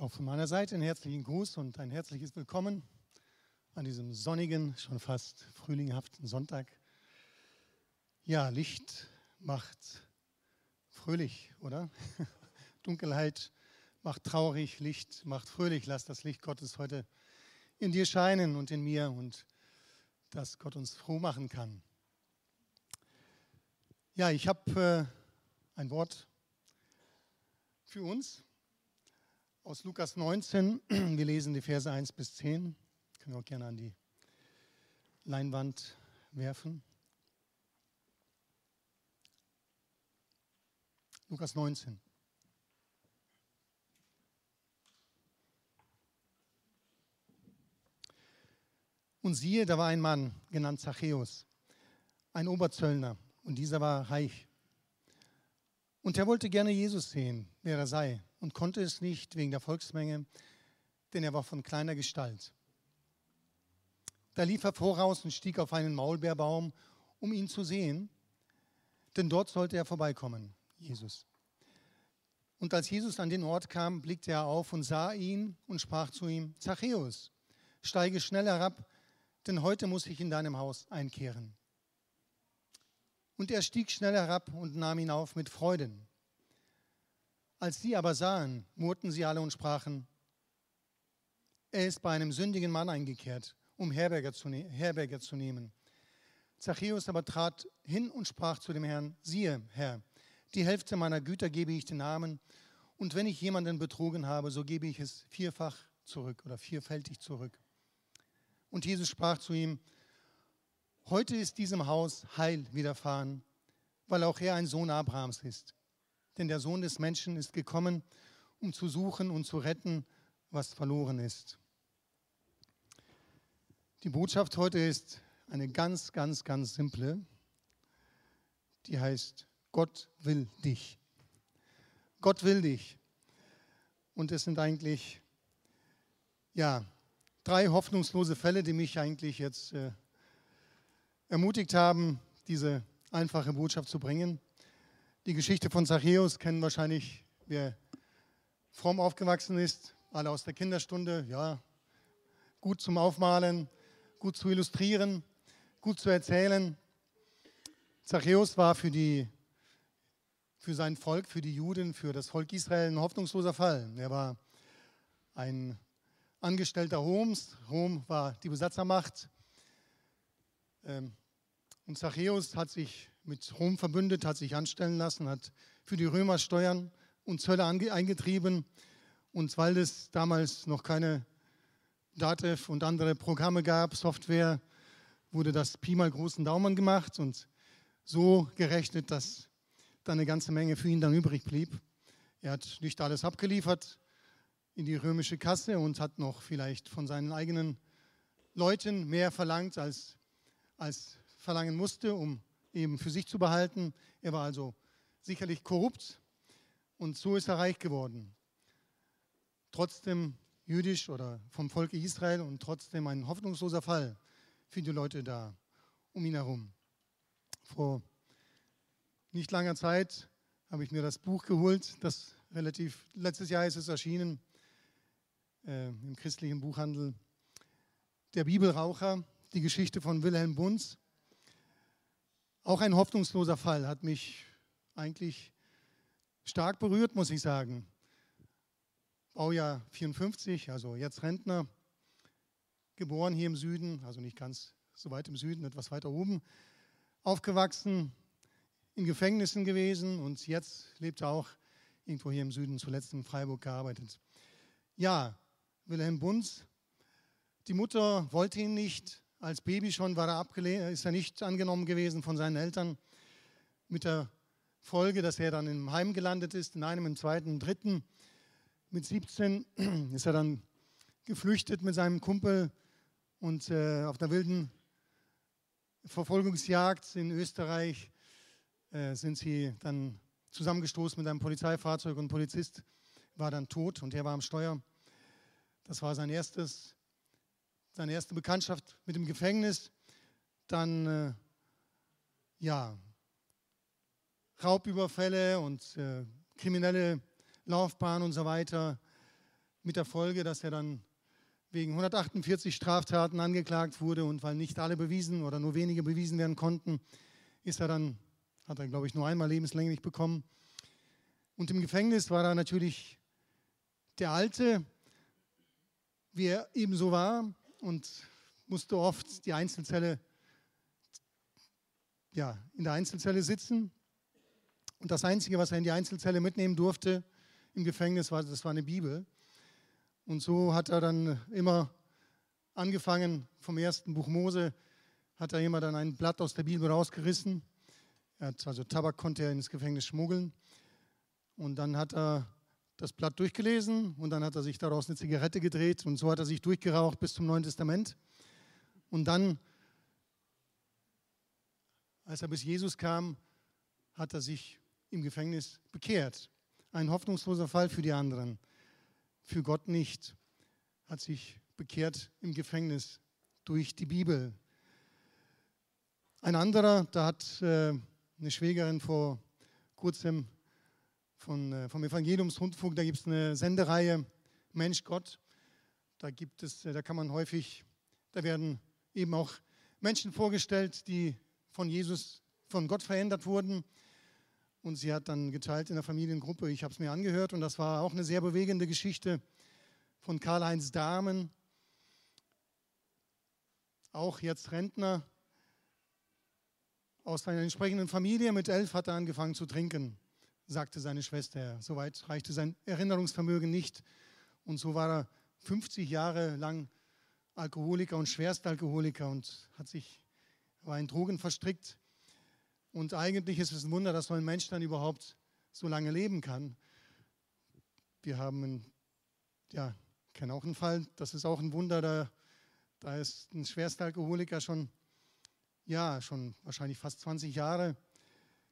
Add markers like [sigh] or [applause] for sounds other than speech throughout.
Auch von meiner Seite einen herzlichen Gruß und ein herzliches Willkommen an diesem sonnigen, schon fast frühlinghaften Sonntag. Ja, Licht macht fröhlich, oder? [laughs] Dunkelheit macht traurig, Licht macht fröhlich. Lass das Licht Gottes heute in dir scheinen und in mir und dass Gott uns froh machen kann. Ja, ich habe äh, ein Wort für uns aus Lukas 19. [clears throat] Wir lesen die Verse 1 bis 10. Können wir auch gerne an die Leinwand werfen. Lukas 19. Und siehe, da war ein Mann, genannt Zachäus, ein Oberzöllner, und dieser war reich. Und er wollte gerne Jesus sehen, wer er sei, und konnte es nicht wegen der Volksmenge, denn er war von kleiner Gestalt. Da lief er voraus und stieg auf einen Maulbeerbaum, um ihn zu sehen, denn dort sollte er vorbeikommen, Jesus. Und als Jesus an den Ort kam, blickte er auf und sah ihn und sprach zu ihm, Zachäus, steige schnell herab, denn heute muss ich in deinem Haus einkehren. Und er stieg schnell herab und nahm ihn auf mit Freuden. Als sie aber sahen, murrten sie alle und sprachen, er ist bei einem sündigen Mann eingekehrt, um Herberger zu, ne Herberger zu nehmen. Zachäus aber trat hin und sprach zu dem Herrn, siehe, Herr, die Hälfte meiner Güter gebe ich den Armen, und wenn ich jemanden betrogen habe, so gebe ich es vierfach zurück oder vierfältig zurück. Und Jesus sprach zu ihm, heute ist diesem Haus Heil widerfahren, weil auch er ein Sohn Abrahams ist. Denn der Sohn des Menschen ist gekommen, um zu suchen und zu retten, was verloren ist. Die Botschaft heute ist eine ganz, ganz, ganz simple. Die heißt, Gott will dich. Gott will dich. Und es sind eigentlich, ja, drei hoffnungslose Fälle, die mich eigentlich jetzt äh, ermutigt haben, diese einfache Botschaft zu bringen. Die Geschichte von Zachäus kennen wahrscheinlich, wer fromm aufgewachsen ist, alle aus der Kinderstunde. Ja, gut zum Aufmalen, gut zu illustrieren, gut zu erzählen. Zachäus war für, die, für sein Volk, für die Juden, für das Volk Israel ein hoffnungsloser Fall. Er war ein Angestellter Roms. Rom war die Besatzermacht. Ähm, und Zachäus hat sich mit Rom verbündet, hat sich anstellen lassen, hat für die Römer Steuern und Zölle eingetrieben. Und weil es damals noch keine Datev und andere Programme gab, Software, wurde das Pi mal großen Daumen gemacht und so gerechnet, dass da eine ganze Menge für ihn dann übrig blieb. Er hat nicht alles abgeliefert, in die römische Kasse und hat noch vielleicht von seinen eigenen Leuten mehr verlangt, als, als verlangen musste, um eben für sich zu behalten. Er war also sicherlich korrupt und so ist er reich geworden. Trotzdem jüdisch oder vom Volke Israel und trotzdem ein hoffnungsloser Fall für die Leute da um ihn herum. Vor nicht langer Zeit habe ich mir das Buch geholt, das relativ letztes Jahr ist es erschienen äh, im christlichen Buchhandel. Der Bibelraucher, die Geschichte von Wilhelm Bunz. Auch ein hoffnungsloser Fall, hat mich eigentlich stark berührt, muss ich sagen. Baujahr 54, also jetzt Rentner, geboren hier im Süden, also nicht ganz so weit im Süden, etwas weiter oben, aufgewachsen, in Gefängnissen gewesen und jetzt lebt er auch irgendwo hier im Süden, zuletzt in Freiburg gearbeitet. Ja, Wilhelm Bunz. Die Mutter wollte ihn nicht. Als Baby schon war er ist er nicht angenommen gewesen von seinen Eltern. Mit der Folge, dass er dann im Heim gelandet ist, in einem, im zweiten, im dritten. Mit 17 [clears throat] ist er dann geflüchtet mit seinem Kumpel und äh, auf der wilden Verfolgungsjagd in Österreich äh, sind sie dann zusammengestoßen mit einem Polizeifahrzeug und ein Polizist war dann tot und er war am Steuer. Das war sein erstes, seine erste Bekanntschaft mit dem Gefängnis. Dann, äh, ja, Raubüberfälle und äh, kriminelle Laufbahn und so weiter. mit der Folge, dass er dann wegen 148 Straftaten angeklagt wurde und weil nicht alle bewiesen oder nur wenige bewiesen werden konnten, ist er dann, hat er glaube ich nur einmal lebenslänglich bekommen. Und im Gefängnis war er natürlich der Alte, wie er ebenso war und musste oft die Einzelzelle, ja, in der Einzelzelle sitzen. Und das Einzige, was er in die Einzelzelle mitnehmen durfte im Gefängnis, war, das war eine Bibel. Und so hat er dann immer angefangen vom ersten Buch Mose, hat er immer dann ein Blatt aus der Bibel rausgerissen. Er also Tabak konnte er ins Gefängnis schmuggeln. Und dann hat er das Blatt durchgelesen und dann hat er sich daraus eine Zigarette gedreht und so hat er sich durchgeraucht bis zum Neuen Testament. Und dann, als er bis Jesus kam, hat er sich im Gefängnis bekehrt. Ein hoffnungsloser Fall für die anderen für Gott nicht, hat sich bekehrt im Gefängnis durch die Bibel. Ein anderer, da hat äh, eine Schwägerin vor kurzem von, äh, vom Evangeliumsrundfunk, da gibt es eine Sendereihe Mensch Gott. Da gibt es, äh, da kann man häufig, da werden eben auch Menschen vorgestellt, die von Jesus, von Gott verändert wurden. Und sie hat dann geteilt in der Familiengruppe, ich habe es mir angehört und das war auch eine sehr bewegende Geschichte von Karl-Heinz Dahmen, auch jetzt Rentner aus einer entsprechenden Familie. Mit elf hat er angefangen zu trinken, sagte seine Schwester. Soweit reichte sein Erinnerungsvermögen nicht. Und so war er 50 Jahre lang Alkoholiker und Schwerstalkoholiker und hat sich, war in Drogen verstrickt und eigentlich ist es ein Wunder, dass so ein Mensch dann überhaupt so lange leben kann. Wir haben, einen, ja, kennen auch einen Fall, das ist auch ein Wunder, da, da ist ein Schwerstalkoholiker schon, ja, schon wahrscheinlich fast 20 Jahre,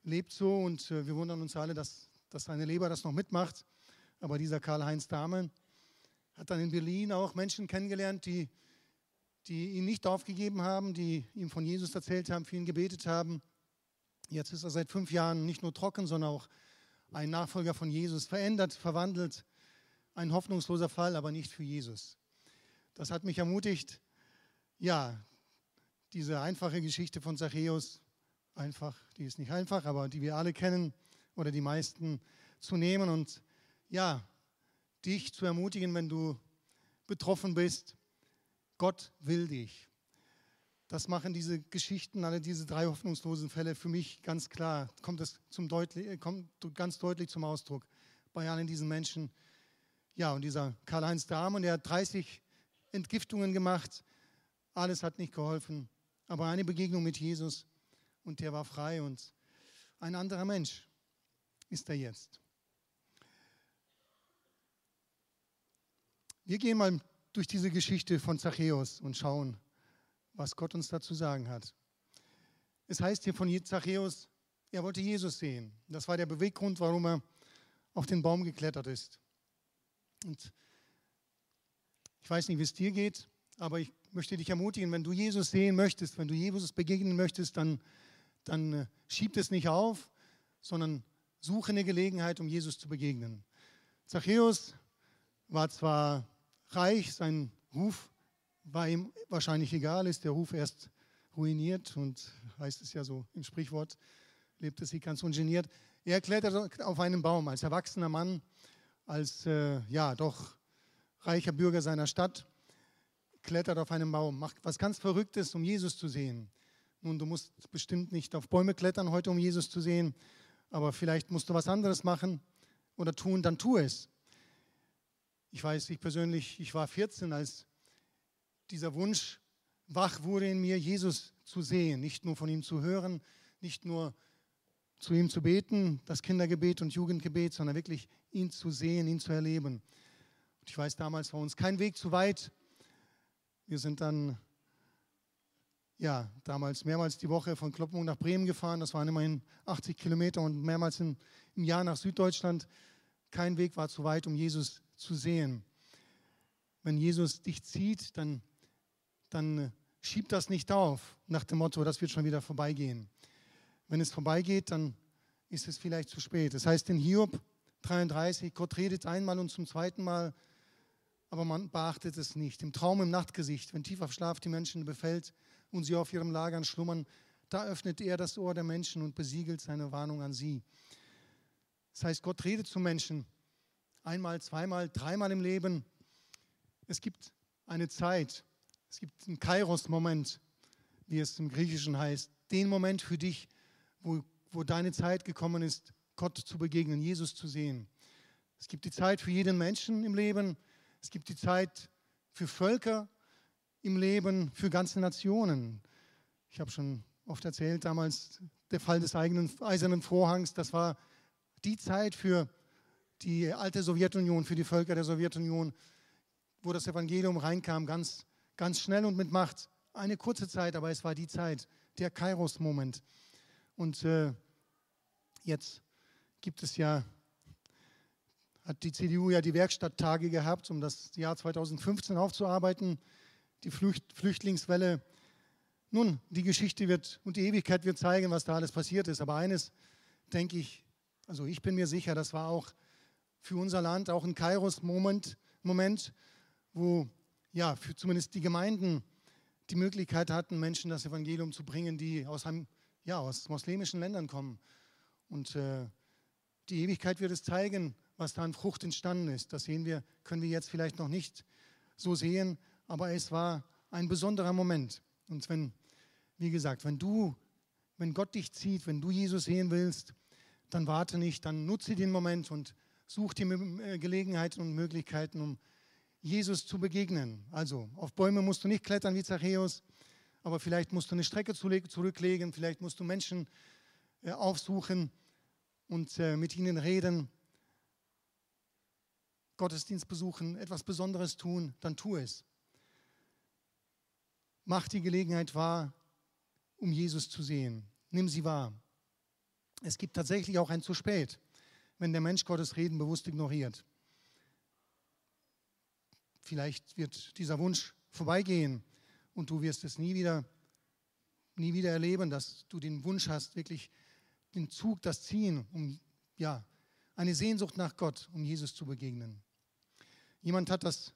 lebt so und äh, wir wundern uns alle, dass, dass seine Leber das noch mitmacht. Aber dieser Karl-Heinz Dahme hat dann in Berlin auch Menschen kennengelernt, die, die ihn nicht aufgegeben haben, die ihm von Jesus erzählt haben, für ihn gebetet haben Jetzt ist er seit fünf Jahren nicht nur trocken, sondern auch ein Nachfolger von Jesus, verändert, verwandelt. Ein hoffnungsloser Fall, aber nicht für Jesus. Das hat mich ermutigt, ja, diese einfache Geschichte von Zachäus, einfach, die ist nicht einfach, aber die wir alle kennen oder die meisten zu nehmen und ja, dich zu ermutigen, wenn du betroffen bist. Gott will dich. Das machen diese Geschichten, alle diese drei hoffnungslosen Fälle für mich ganz klar, kommt es zum deutlich, kommt ganz deutlich zum Ausdruck bei allen diesen Menschen. Ja, und dieser Karl-Heinz Dahmen, der hat 30 Entgiftungen gemacht, alles hat nicht geholfen, aber eine Begegnung mit Jesus und der war frei und ein anderer Mensch ist er jetzt. Wir gehen mal durch diese Geschichte von Zachäus und schauen, was Gott uns dazu sagen hat. Es heißt hier von Zachäus, er wollte Jesus sehen. Das war der Beweggrund, warum er auf den Baum geklettert ist. Und ich weiß nicht, wie es dir geht, aber ich möchte dich ermutigen, wenn du Jesus sehen möchtest, wenn du Jesus begegnen möchtest, dann, dann äh, schieb es nicht auf, sondern suche eine Gelegenheit, um Jesus zu begegnen. Zachäus war zwar reich, sein Ruf war ihm wahrscheinlich egal, ist der Ruf erst ruiniert und heißt es ja so im Sprichwort, lebte sie ganz ungeniert. Er klettert auf einen Baum als erwachsener Mann, als äh, ja doch reicher Bürger seiner Stadt, klettert auf einen Baum, macht was ganz Verrücktes, um Jesus zu sehen. Nun, du musst bestimmt nicht auf Bäume klettern heute, um Jesus zu sehen, aber vielleicht musst du was anderes machen oder tun, dann tu es. Ich weiß, ich persönlich, ich war 14, als dieser Wunsch wach wurde in mir, Jesus zu sehen, nicht nur von ihm zu hören, nicht nur zu ihm zu beten, das Kindergebet und Jugendgebet, sondern wirklich ihn zu sehen, ihn zu erleben. Und ich weiß, damals war uns kein Weg zu weit. Wir sind dann ja, damals mehrmals die Woche von Kloppenburg nach Bremen gefahren. Das waren immerhin 80 Kilometer und mehrmals im, im Jahr nach Süddeutschland. Kein Weg war zu weit, um Jesus zu sehen. Wenn Jesus dich zieht, dann dann äh, schieb das nicht auf nach dem Motto, das wird schon wieder vorbeigehen. Wenn es vorbeigeht, dann ist es vielleicht zu spät. Das heißt in Hiob 33, Gott redet einmal und zum zweiten Mal aber man beachtet es nicht. Im Traum, im Nachtgesicht, wenn tiefer Schlaf die Menschen befällt und sie auf ihren Lagern schlummern, da öffnet er das Ohr der Menschen und besiegelt seine Warnung an sie. Das heißt, Gott redet zu Menschen einmal, zweimal, dreimal im Leben. Es gibt eine Zeit, es gibt einen Kairos-Moment, wie es im Griechischen heißt, den Moment für dich, wo, wo deine Zeit gekommen ist, Gott zu begegnen, Jesus zu sehen. Es gibt die Zeit für jeden Menschen im Leben, es gibt die Zeit für Völker im Leben, für ganze Nationen. Ich habe schon oft erzählt, damals der Fall des eigenen eisernen Vorhangs, das war die Zeit für die alte Sowjetunion, für die Völker der Sowjetunion, wo das Evangelium reinkam, ganz, ganz schnell und mit Macht. Eine kurze Zeit, aber es war die Zeit, der Kairos-Moment. Und äh, jetzt gibt es ja, hat die CDU ja die Werkstatttage gehabt, um das Jahr 2015 aufzuarbeiten, die Flücht, Flüchtlingswelle. Nun, die Geschichte wird und die Ewigkeit wird zeigen, was da alles passiert ist. Aber eines denke ich, also ich bin mir sicher, das war auch für unser Land auch ein Kairos-Moment, Moment, wo ja, für zumindest die Gemeinden die Möglichkeit hatten, Menschen das Evangelium zu bringen, die aus, einem, ja, aus muslimischen Ländern kommen. Und äh, die Ewigkeit wird es zeigen, was da an Frucht entstanden ist. Das sehen wir, können wir jetzt vielleicht noch nicht so sehen, aber es war ein besonderer Moment. Und wenn, wie gesagt, wenn du, wenn Gott dich zieht, wenn du Jesus sehen willst, dann warte nicht, dann nutze den Moment und such dir äh, Gelegenheiten und Möglichkeiten, um Jesus zu begegnen. Also auf Bäume musst du nicht klettern wie Zachäus, aber vielleicht musst du eine Strecke zurücklegen, vielleicht musst du Menschen äh, aufsuchen und äh, mit ihnen reden, Gottesdienst besuchen, etwas Besonderes tun, dann tu es. Mach die Gelegenheit wahr, um Jesus zu sehen. Nimm sie wahr. Es gibt tatsächlich auch ein zu spät, wenn der Mensch Gottes Reden bewusst ignoriert. Vielleicht wird dieser Wunsch vorbeigehen und du wirst es nie wieder, nie wieder erleben, dass du den Wunsch hast, wirklich den Zug, das Ziehen, um ja, eine Sehnsucht nach Gott, um Jesus zu begegnen. Jemand hat das,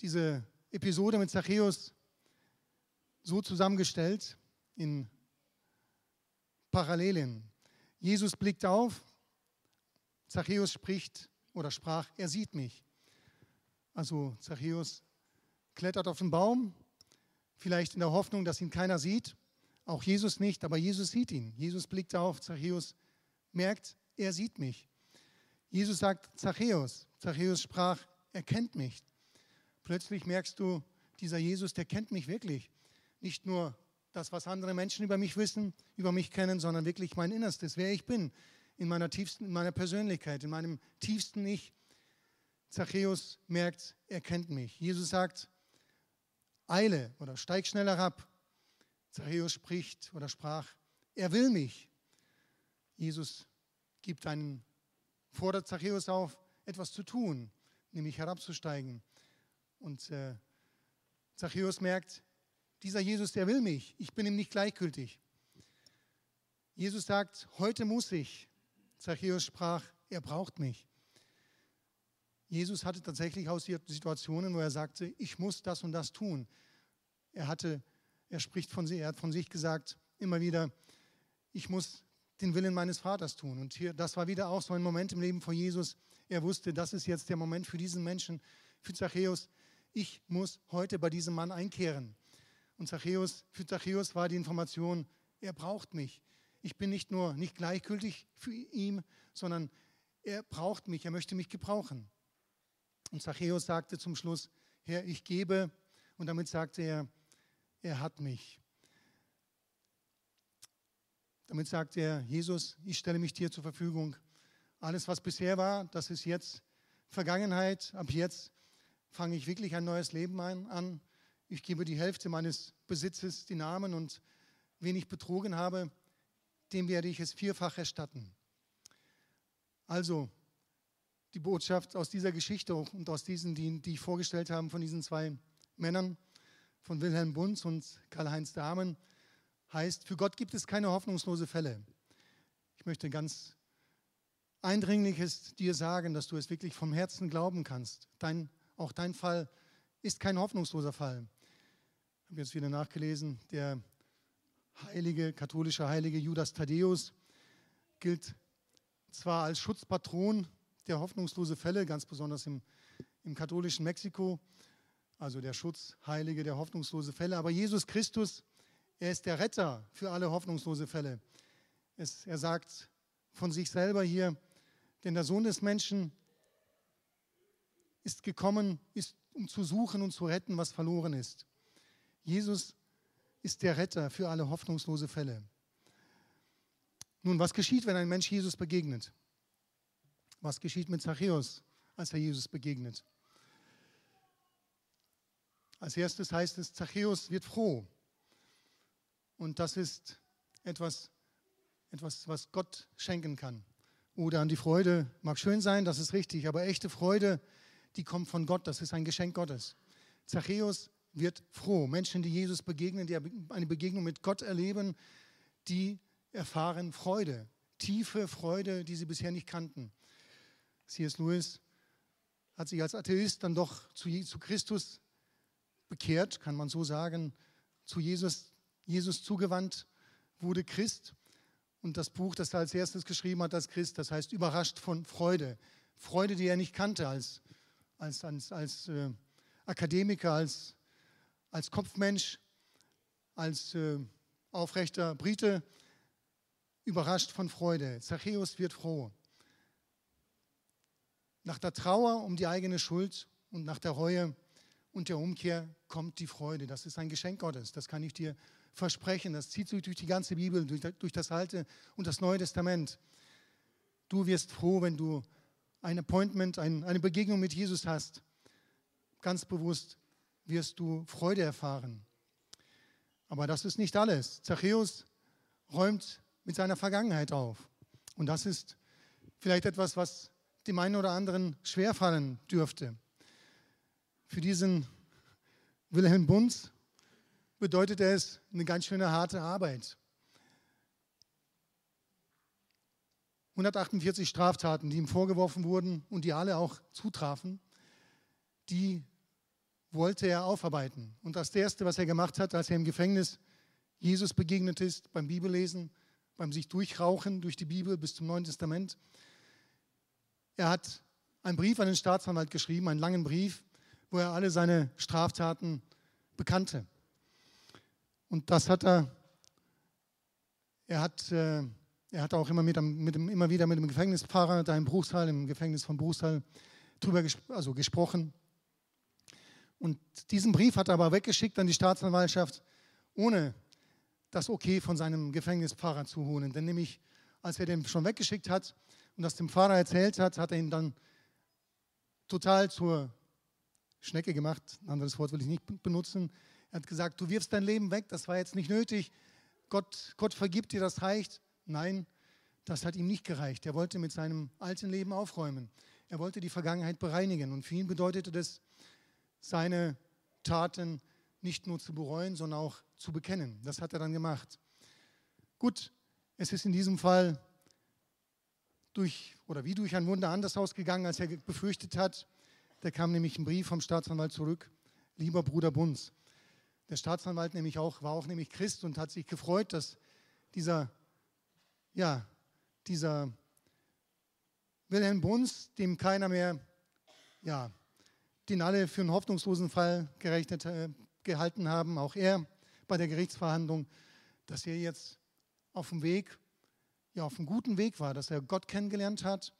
diese Episode mit Zachäus so zusammengestellt in Parallelen. Jesus blickt auf, Zachäus spricht oder sprach, er sieht mich. Also Zachäus klettert auf den Baum, vielleicht in der Hoffnung, dass ihn keiner sieht. Auch Jesus nicht, aber Jesus sieht ihn. Jesus blickt auf, Zachäus merkt, er sieht mich. Jesus sagt Zachäus. Zachäus sprach, er kennt mich. Plötzlich merkst du, dieser Jesus, der kennt mich wirklich. Nicht nur das, was andere Menschen über mich wissen, über mich kennen, sondern wirklich mein Innerstes, wer ich bin, in meiner tiefsten, in meiner Persönlichkeit, in meinem tiefsten Ich. Zachäus merkt, er kennt mich. Jesus sagt, eile oder steig schneller ab. Zachäus spricht oder sprach, er will mich. Jesus gibt einen, fordert Zachäus auf, etwas zu tun, nämlich herabzusteigen. Und äh, Zachäus merkt, dieser Jesus, der will mich, ich bin ihm nicht gleichgültig. Jesus sagt, heute muss ich. Zachäus sprach, er braucht mich. Jesus hatte tatsächlich auch Situationen, wo er sagte, ich muss das und das tun. Er hatte, er spricht von sich, er hat von sich gesagt, immer wieder, ich muss den Willen meines Vaters tun. Und hier, das war wieder auch so ein Moment im Leben von Jesus. Er wusste, das ist jetzt der Moment für diesen Menschen, für Zachäus. Ich muss heute bei diesem Mann einkehren. Und Zachäus, für Zachäus war die Information, er braucht mich. Ich bin nicht nur nicht gleichgültig für ihn, sondern er braucht mich, er möchte mich gebrauchen. Und Zachäus sagte zum Schluss, Herr, ich gebe. Und damit sagte er, er hat mich. Damit sagte er, Jesus, ich stelle mich dir zur Verfügung. Alles, was bisher war, das ist jetzt Vergangenheit. Ab jetzt fange ich wirklich ein neues Leben an. Ich gebe die Hälfte meines Besitzes, die Namen und wen ich betrogen habe, dem werde ich es vierfach erstatten. Also, die Botschaft aus dieser Geschichte und aus diesen, die, die ich vorgestellt habe, von diesen zwei Männern, von Wilhelm Bunz und Karl-Heinz Dahmen, heißt, für Gott gibt es keine hoffnungslose Fälle. Ich möchte ganz eindringliches dir sagen, dass du es wirklich vom Herzen glauben kannst. Dein Auch dein Fall ist kein hoffnungsloser Fall. Ich habe jetzt wieder nachgelesen, der heilige, katholische Heilige Judas Thaddäus gilt zwar als Schutzpatron der hoffnungslosen Fälle, ganz besonders im, im katholischen Mexiko, also der Schutzheilige der hoffnungslosen Fälle, aber Jesus Christus, er ist der Retter für alle hoffnungslosen Fälle. Es, er sagt von sich selber hier, denn der Sohn des Menschen ist gekommen, ist, um zu suchen und zu retten, was verloren ist. Jesus ist der Retter für alle hoffnungslose Fälle. Nun, was geschieht, wenn ein Mensch Jesus begegnet? Was geschieht mit Zachäus, als er Jesus begegnet? Als erstes heißt es, Zachäus wird froh. Und das ist etwas, etwas, was Gott schenken kann. Oder an die Freude mag schön sein, das ist richtig, aber echte Freude, die kommt von Gott, das ist ein Geschenk Gottes. Zachäus wird froh. Menschen, die Jesus begegnen, die eine Begegnung mit Gott erleben, die erfahren Freude, tiefe Freude, die sie bisher nicht kannten. C.S. Lewis hat sich als Atheist dann doch zu, zu Christus bekehrt, kann man so sagen, zu Jesus, Jesus zugewandt, wurde Christ. Und das Buch, das er als erstes geschrieben hat als Christ, das heißt überrascht von Freude. Freude, die er nicht kannte als, als, als, als äh, Akademiker, als, als Kopfmensch, als äh, aufrechter Brite, überrascht von Freude. Zachäus wird froh. Nach der Trauer um die eigene Schuld und nach der Reue und der Umkehr kommt die Freude. Das ist ein Geschenk Gottes, das kann ich dir versprechen. Das zieht sich durch die ganze Bibel, durch das Alte und das Neue Testament. Du wirst froh, wenn du ein Appointment, eine Begegnung mit Jesus hast. Ganz bewusst wirst du Freude erfahren. Aber das ist nicht alles. Zachäus räumt mit seiner Vergangenheit auf. Und das ist vielleicht etwas, was dem einen oder anderen schwerfallen dürfte. Für diesen Wilhelm Bunz bedeutet es eine ganz schöne harte Arbeit. 148 Straftaten, die ihm vorgeworfen wurden und die alle auch zutrafen, die wollte er aufarbeiten. Und das Erste, was er gemacht hat, als er im Gefängnis Jesus begegnet ist, beim Bibellesen, beim sich durchrauchen durch die Bibel bis zum Neuen Testament, er hat einen Brief an den Staatsanwalt geschrieben, einen langen Brief, wo er alle seine Straftaten bekannte. Und das hat er, er hat, äh, er hat auch immer, mit, mit immer wieder mit dem Gefängnispfarrer da im Bruchsal, im Gefängnis von Bruchsal, drüber ges also gesprochen. Und diesen Brief hat er aber weggeschickt an die Staatsanwaltschaft, ohne das Okay von seinem Gefängnispfarrer zu holen. Denn nämlich, als er den schon weggeschickt hat und das dem Pfarrer erzählt hat, hat er ihn dann total zur Schnecke gemacht, ein anderes Wort will ich nicht benutzen. Er hat gesagt, du wirfst dein Leben weg, das war jetzt nicht nötig. Gott, Gott vergibt dir, das reicht. Nein, das hat ihm nicht gereicht. Er wollte mit seinem alten Leben aufräumen. Er wollte die Vergangenheit bereinigen. Und für ihn bedeutete das, seine Taten nicht nur zu bereuen, sondern auch zu bekennen. Das hat er dann gemacht. Gut, es ist in diesem Fall durch oder wie durch ein Wunder anders ausgegangen, als er befürchtet hat. Da kam nämlich ein Brief vom Staatsanwalt zurück, lieber Bruder Bunz. Der Staatsanwalt nämlich auch, war auch nämlich Christ und hat sich gefreut, dass dieser, ja, dieser Wilhelm Bunz, dem keiner mehr, ja, den alle für einen hoffnungslosen Fall gerechnet, äh, gehalten haben, auch er bei der Gerichtsverhandlung, dass er jetzt auf dem Weg, ja, auf einem guten Weg war, dass er Gott kennengelernt hat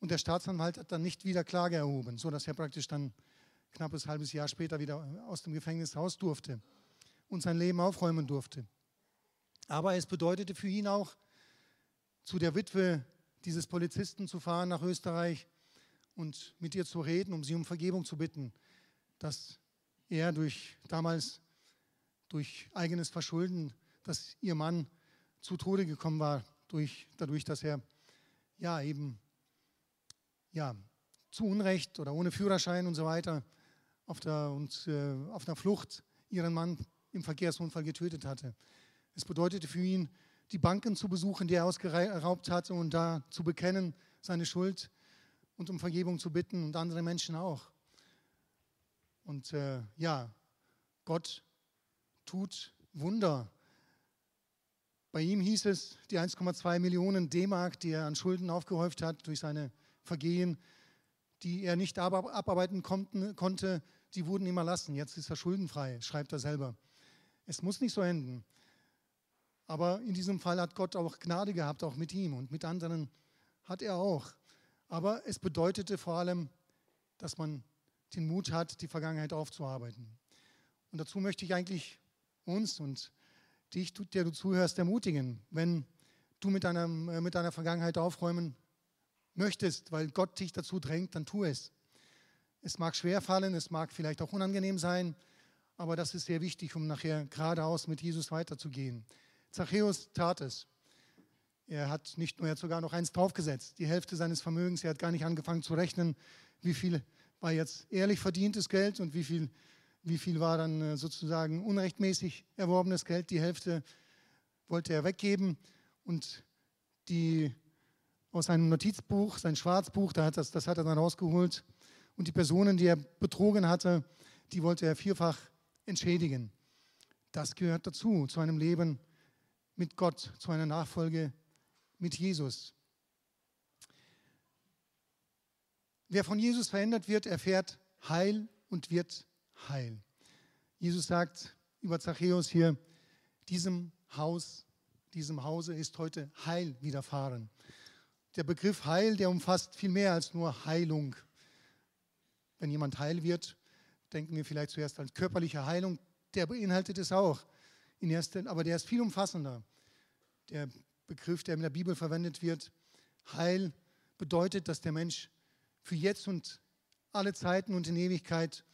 und der Staatsanwalt hat dann nicht wieder Klage erhoben, sodass er praktisch dann knappes halbes Jahr später wieder aus dem Gefängnis raus durfte und sein Leben aufräumen durfte. Aber es bedeutete für ihn auch, zu der Witwe dieses Polizisten zu fahren nach Österreich und mit ihr zu reden, um sie um Vergebung zu bitten, dass er durch damals durch eigenes Verschulden, dass ihr Mann zu Tode gekommen war, durch, dadurch, dass er ja eben ja, zu Unrecht oder ohne Führerschein und so weiter auf der, und, äh, auf der Flucht ihren Mann im Verkehrsunfall getötet hatte. Es bedeutete für ihn, die Banken zu besuchen, die er ausgeraubt hatte und da zu bekennen, seine Schuld und um Vergebung zu bitten und andere Menschen auch. Und äh, ja, Gott tut Wunder. Bei ihm hieß es, die 1,2 Millionen D-Mark, die er an Schulden aufgehäuft hat durch seine Vergehen, die er nicht abarbeiten konnte, die wurden ihm erlassen. Jetzt ist er schuldenfrei, schreibt er selber. Es muss nicht so enden. Aber in diesem Fall hat Gott auch Gnade gehabt, auch mit ihm und mit anderen hat er auch. Aber es bedeutete vor allem, dass man den Mut hat, die Vergangenheit aufzuarbeiten. Und dazu möchte ich eigentlich uns und dich, der du zuhörst, ermutigen, wenn du mit deiner, äh, mit deiner Vergangenheit aufräumen möchtest, weil Gott dich dazu drängt, dann tu es. Es mag schwer fallen, es mag vielleicht auch unangenehm sein, aber das ist sehr wichtig, um nachher geradeaus mit Jesus weiterzugehen. Zachäus tat es. Er hat nicht nur, er hat sogar noch eins draufgesetzt, die Hälfte seines Vermögens. Er hat gar nicht angefangen zu rechnen, wie viel war jetzt ehrlich verdientes Geld und wie viel, wie viel war dann äh, sozusagen unrechtmäßig erworbenes Geld. Die Hälfte wollte er weggeben und die aus seinem Notizbuch, sein Schwarzbuch, da hat das, das hat er dann rausgeholt. Und die Personen, die er betrogen hatte, die wollte er vierfach entschädigen. Das gehört dazu, zu einem Leben mit Gott, zu einer Nachfolge mit Jesus. Wer von Jesus verändert wird, erfährt Heil und wird heil. Jesus sagt über Zachäus hier, diesem Haus, diesem Hause ist heute Heil widerfahren. Der Begriff Heil, der umfasst viel mehr als nur Heilung. Wenn jemand heil wird, denken wir vielleicht zuerst an körperliche Heilung. Der beinhaltet es auch, in erster, aber der ist viel umfassender. Der Begriff, der in der Bibel verwendet wird, Heil, bedeutet, dass der Mensch für jetzt und alle Zeiten und in Ewigkeit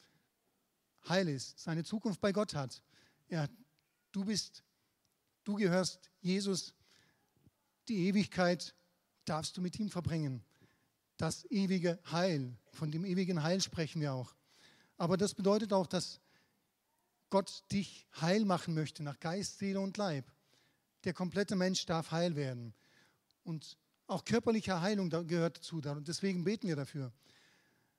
heil ist, seine Zukunft bei Gott hat. Ja, du bist, du gehörst Jesus, die Ewigkeit darfst du mit ihm verbringen. Das ewige Heil, von dem ewigen Heil sprechen wir auch. Aber das bedeutet auch, dass Gott dich heil machen möchte nach Geist, Seele und Leib. Der komplette Mensch darf heil werden. Und auch körperliche Heilung gehört dazu. Und deswegen beten wir dafür.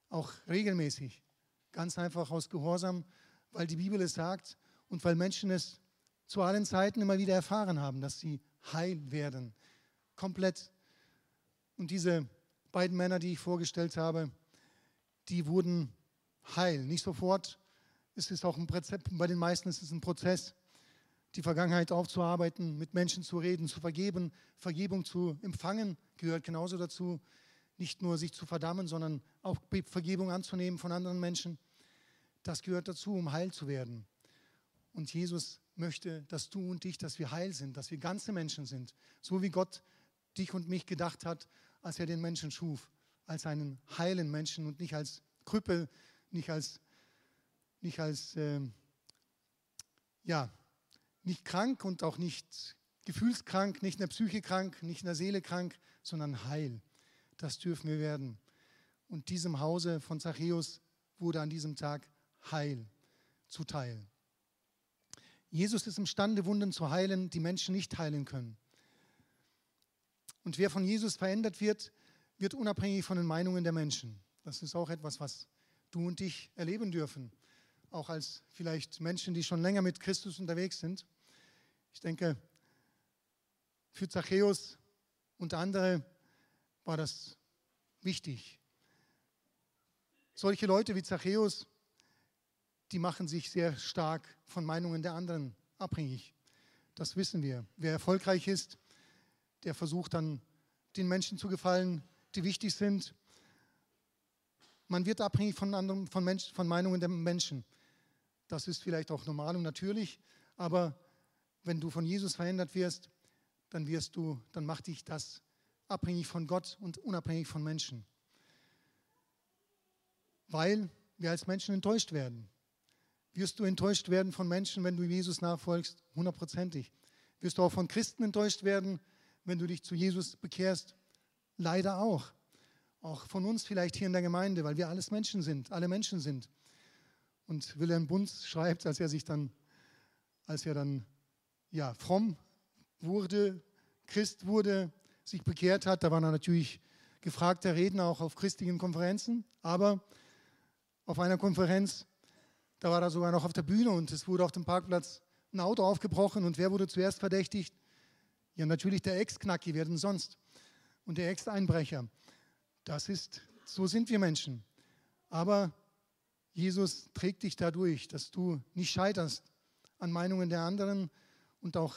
Auch regelmäßig. Ganz einfach aus Gehorsam, weil die Bibel es sagt und weil Menschen es zu allen Zeiten immer wieder erfahren haben, dass sie heil werden. Komplett und diese beiden Männer, die ich vorgestellt habe, die wurden heil. Nicht sofort. Es ist auch ein Prozess, bei den meisten ist es ein Prozess, die Vergangenheit aufzuarbeiten, mit Menschen zu reden, zu vergeben. Vergebung zu empfangen gehört genauso dazu. Nicht nur sich zu verdammen, sondern auch Vergebung anzunehmen von anderen Menschen. Das gehört dazu, um heil zu werden. Und Jesus möchte, dass du und ich, dass wir heil sind, dass wir ganze Menschen sind. So wie Gott dich und mich gedacht hat als er den Menschen schuf, als einen heilen Menschen und nicht als Krüppel, nicht als, nicht als äh, ja, nicht krank und auch nicht gefühlskrank, nicht in der Psyche krank, nicht in der Seele krank, sondern heil. Das dürfen wir werden. Und diesem Hause von Zachäus wurde an diesem Tag Heil zuteil. Jesus ist imstande, Wunden zu heilen, die Menschen nicht heilen können. Und wer von Jesus verändert wird, wird unabhängig von den Meinungen der Menschen. Das ist auch etwas, was du und ich erleben dürfen, auch als vielleicht Menschen, die schon länger mit Christus unterwegs sind. Ich denke, für Zachäus und andere war das wichtig. Solche Leute wie Zachäus, die machen sich sehr stark von Meinungen der anderen abhängig. Das wissen wir. Wer erfolgreich ist, der versucht dann den Menschen zu gefallen, die wichtig sind. Man wird abhängig von, anderen, von, Mensch, von Meinungen der Menschen. Das ist vielleicht auch normal und natürlich, aber wenn du von Jesus verändert wirst, dann wirst du, dann macht dich das abhängig von Gott und unabhängig von Menschen. Weil wir als Menschen enttäuscht werden. Wirst du enttäuscht werden von Menschen, wenn du Jesus nachfolgst? Hundertprozentig. Wirst du auch von Christen enttäuscht werden, wenn du dich zu Jesus bekehrst? Leider auch. Auch von uns vielleicht hier in der Gemeinde, weil wir alles Menschen sind, alle Menschen sind. Und Wilhelm Bunz schreibt, als er sich dann, als er dann ja, fromm wurde, Christ wurde, sich bekehrt hat, da war er natürlich gefragter Redner auch auf christlichen Konferenzen, aber auf einer Konferenz Da war er sogar noch auf der Bühne und es wurde auf dem Parkplatz ein Auto aufgebrochen. Und wer wurde zuerst verdächtigt? Ja, natürlich der Ex-Knacki, wer denn sonst? Und der Ex-Einbrecher. Das ist, so sind wir Menschen. Aber Jesus trägt dich dadurch, dass du nicht scheiterst an Meinungen der anderen und auch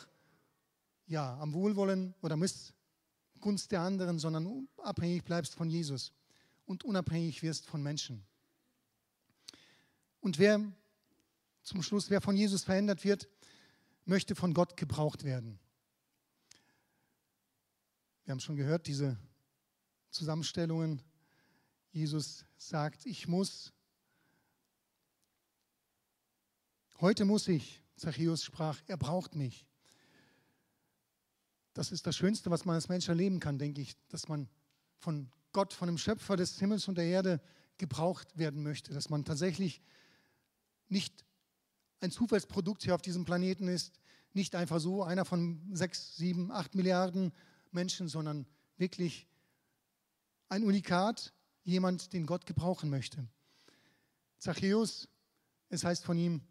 ja, am Wohlwollen oder Missgunst der anderen, sondern abhängig bleibst von Jesus und unabhängig wirst von Menschen. Und wer zum Schluss, wer von Jesus verändert wird, möchte von Gott gebraucht werden. Wir haben schon gehört, diese Zusammenstellungen. Jesus sagt, ich muss, heute muss ich, Zachäus sprach, er braucht mich. Das ist das Schönste, was man als Mensch erleben kann, denke ich, dass man von Gott, von dem Schöpfer des Himmels und der Erde gebraucht werden möchte, dass man tatsächlich nicht ein Zufallsprodukt hier auf diesem Planeten ist, nicht einfach so einer von sechs, sieben, acht Milliarden Menschen, sondern wirklich ein Unikat, jemand, den Gott gebrauchen möchte. Zachäus, es heißt von ihm,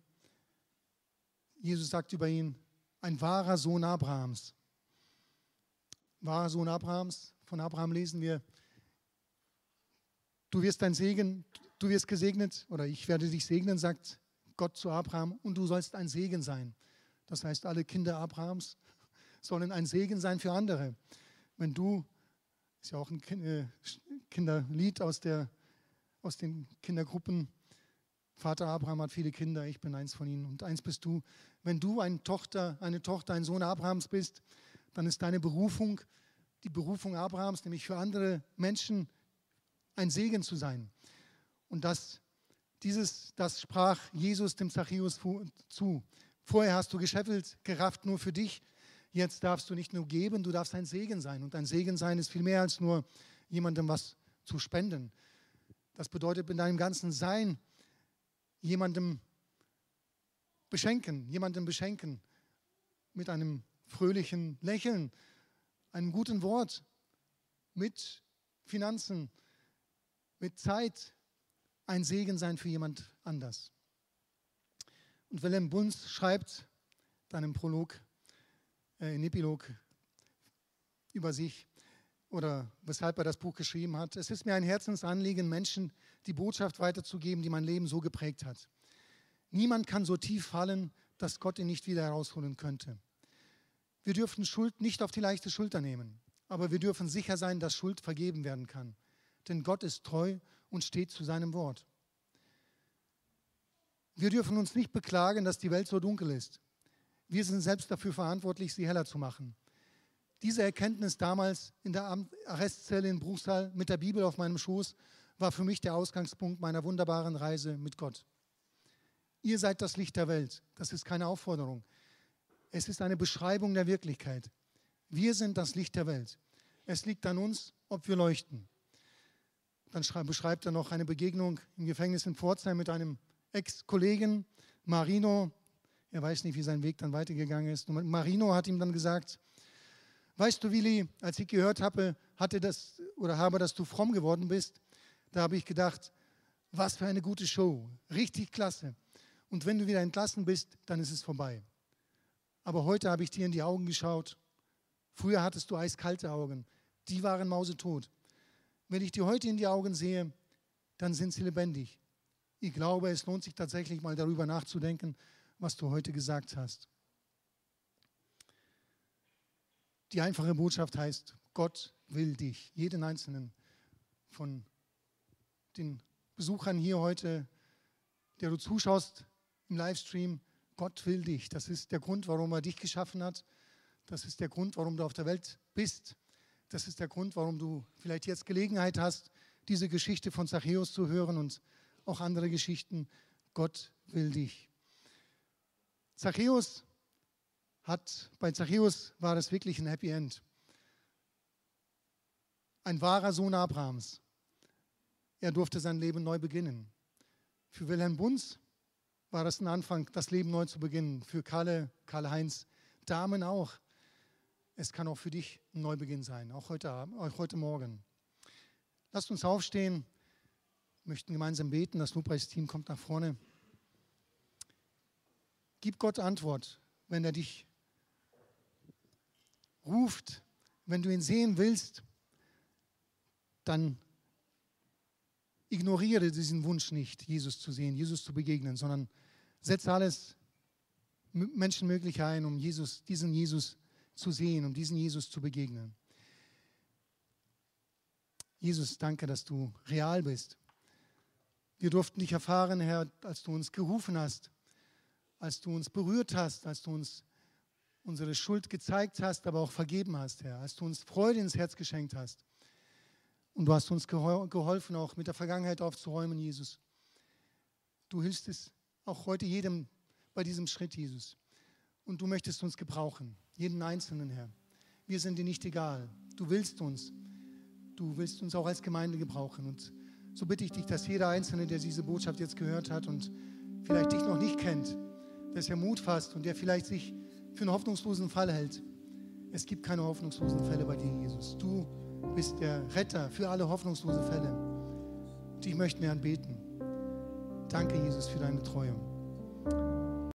Jesus sagt über ihn, ein wahrer Sohn Abrahams. Wahrer Sohn Abrahams, von Abraham lesen wir, du wirst dein Segen, du wirst gesegnet oder ich werde dich segnen, sagt Gott zu Abraham, und du sollst ein Segen sein. Das heißt, alle Kinder Abrahams [laughs] sollen ein Segen sein für andere. Wenn du, ist ja auch ein äh, Kinderlied aus, der, aus den Kindergruppen, Vater Abraham hat viele Kinder, ich bin eins von ihnen und eins bist du. Wenn du eine Tochter, eine Tochter, ein Sohn Abrahams bist, dann ist deine Berufung die Berufung Abrahams, nämlich für andere Menschen ein Segen zu sein. Und das, dieses, das sprach Jesus dem Zachäus zu. Vorher hast du gescheffelt, gerafft nur für dich. Jetzt darfst du nicht nur geben, du darfst ein Segen sein. Und ein Segen sein ist viel mehr als nur jemandem was zu spenden. Das bedeutet in deinem ganzen Sein jemandem beschenken, jemandem beschenken mit einem fröhlichen Lächeln, einem guten Wort, mit Finanzen, mit Zeit, ein Segen sein für jemand anders. Und Wilhelm Bunz schreibt dann im Prolog, äh, im Epilog über sich oder weshalb er das Buch geschrieben hat. Es ist mir ein Herzensanliegen, Menschen die Botschaft weiterzugeben, die mein Leben so geprägt hat. Niemand kann so tief fallen, dass Gott ihn nicht wieder herausholen könnte. Wir dürfen Schuld nicht auf die leichte Schulter nehmen, aber wir dürfen sicher sein, dass Schuld vergeben werden kann. Denn Gott ist treu und steht zu seinem Wort. Wir dürfen uns nicht beklagen, dass die Welt so dunkel ist. Wir sind selbst dafür verantwortlich, sie heller zu machen. Diese Erkenntnis damals in der Arrestzelle in Bruchsal mit der Bibel auf meinem Schoß war für mich der Ausgangspunkt meiner wunderbaren Reise mit Gott. Ihr seid das Licht der Welt. Das ist keine Aufforderung. Es ist eine Beschreibung der Wirklichkeit. Wir sind das Licht der Welt. Es liegt an uns, ob wir leuchten. Dann beschreibt er noch eine Begegnung im Gefängnis in Pforzheim mit einem Ex-Kollegen Marino, er weiß nicht, wie sein Weg dann weitergegangen ist. Und Marino hat ihm dann gesagt, weißt du, Willi, als ich gehört habe, hatte das oder habe, dass du fromm geworden bist, da habe ich gedacht, was für eine gute Show, richtig klasse. Und wenn du wieder entlassen bist, dann ist es vorbei. Aber heute habe ich dir in die Augen geschaut. Früher hattest du eiskalte Augen, die waren mausetot. Wenn ich dir heute in die Augen sehe, dann sind sie lebendig. Ich glaube, es lohnt sich tatsächlich mal darüber nachzudenken, was du heute gesagt hast. Die einfache Botschaft heißt, Gott will dich, jeden einzelnen von den Besuchern hier heute, der du zuschaust im Livestream, Gott will dich. Das ist der Grund, warum er dich geschaffen hat. Das ist der Grund, warum du auf der Welt bist. Das ist der Grund, warum du vielleicht jetzt Gelegenheit hast, diese Geschichte von Zachäus zu hören und auch andere Geschichten. Gott will dich. Zachäus hat, bei Zachäus war das wirklich ein Happy End. Ein wahrer Sohn Abrahams. Er durfte sein Leben neu beginnen. Für Wilhelm Bunz war das ein Anfang, das Leben neu zu beginnen. Für Kalle, Karl-Heinz, Damen auch. Es kann auch für dich ein Neubeginn sein, auch heute, auch heute Morgen. Lasst uns aufstehen möchten gemeinsam beten. Das Lobpreisteam kommt nach vorne. Gib Gott Antwort, wenn er dich ruft. Wenn du ihn sehen willst, dann ignoriere diesen Wunsch nicht, Jesus zu sehen, Jesus zu begegnen, sondern setze alles Menschenmögliche ein, um Jesus, diesen Jesus zu sehen, um diesen Jesus zu begegnen. Jesus, danke, dass du real bist. Wir durften dich erfahren, Herr, als du uns gerufen hast, als du uns berührt hast, als du uns unsere Schuld gezeigt hast, aber auch vergeben hast, Herr, als du uns Freude ins Herz geschenkt hast. Und du hast uns geholfen, auch mit der Vergangenheit aufzuräumen, Jesus. Du hilfst es auch heute jedem bei diesem Schritt, Jesus. Und du möchtest uns gebrauchen, jeden Einzelnen, Herr. Wir sind dir nicht egal. Du willst uns. Du willst uns auch als Gemeinde gebrauchen. Und so bitte ich dich, dass jeder Einzelne, der diese Botschaft jetzt gehört hat und vielleicht dich noch nicht kennt, dass er Mut fasst und der vielleicht sich für einen hoffnungslosen Fall hält. Es gibt keine hoffnungslosen Fälle bei dir, Jesus. Du bist der Retter für alle hoffnungslosen Fälle. Und ich möchte mir anbeten. Danke, Jesus, für deine Treue.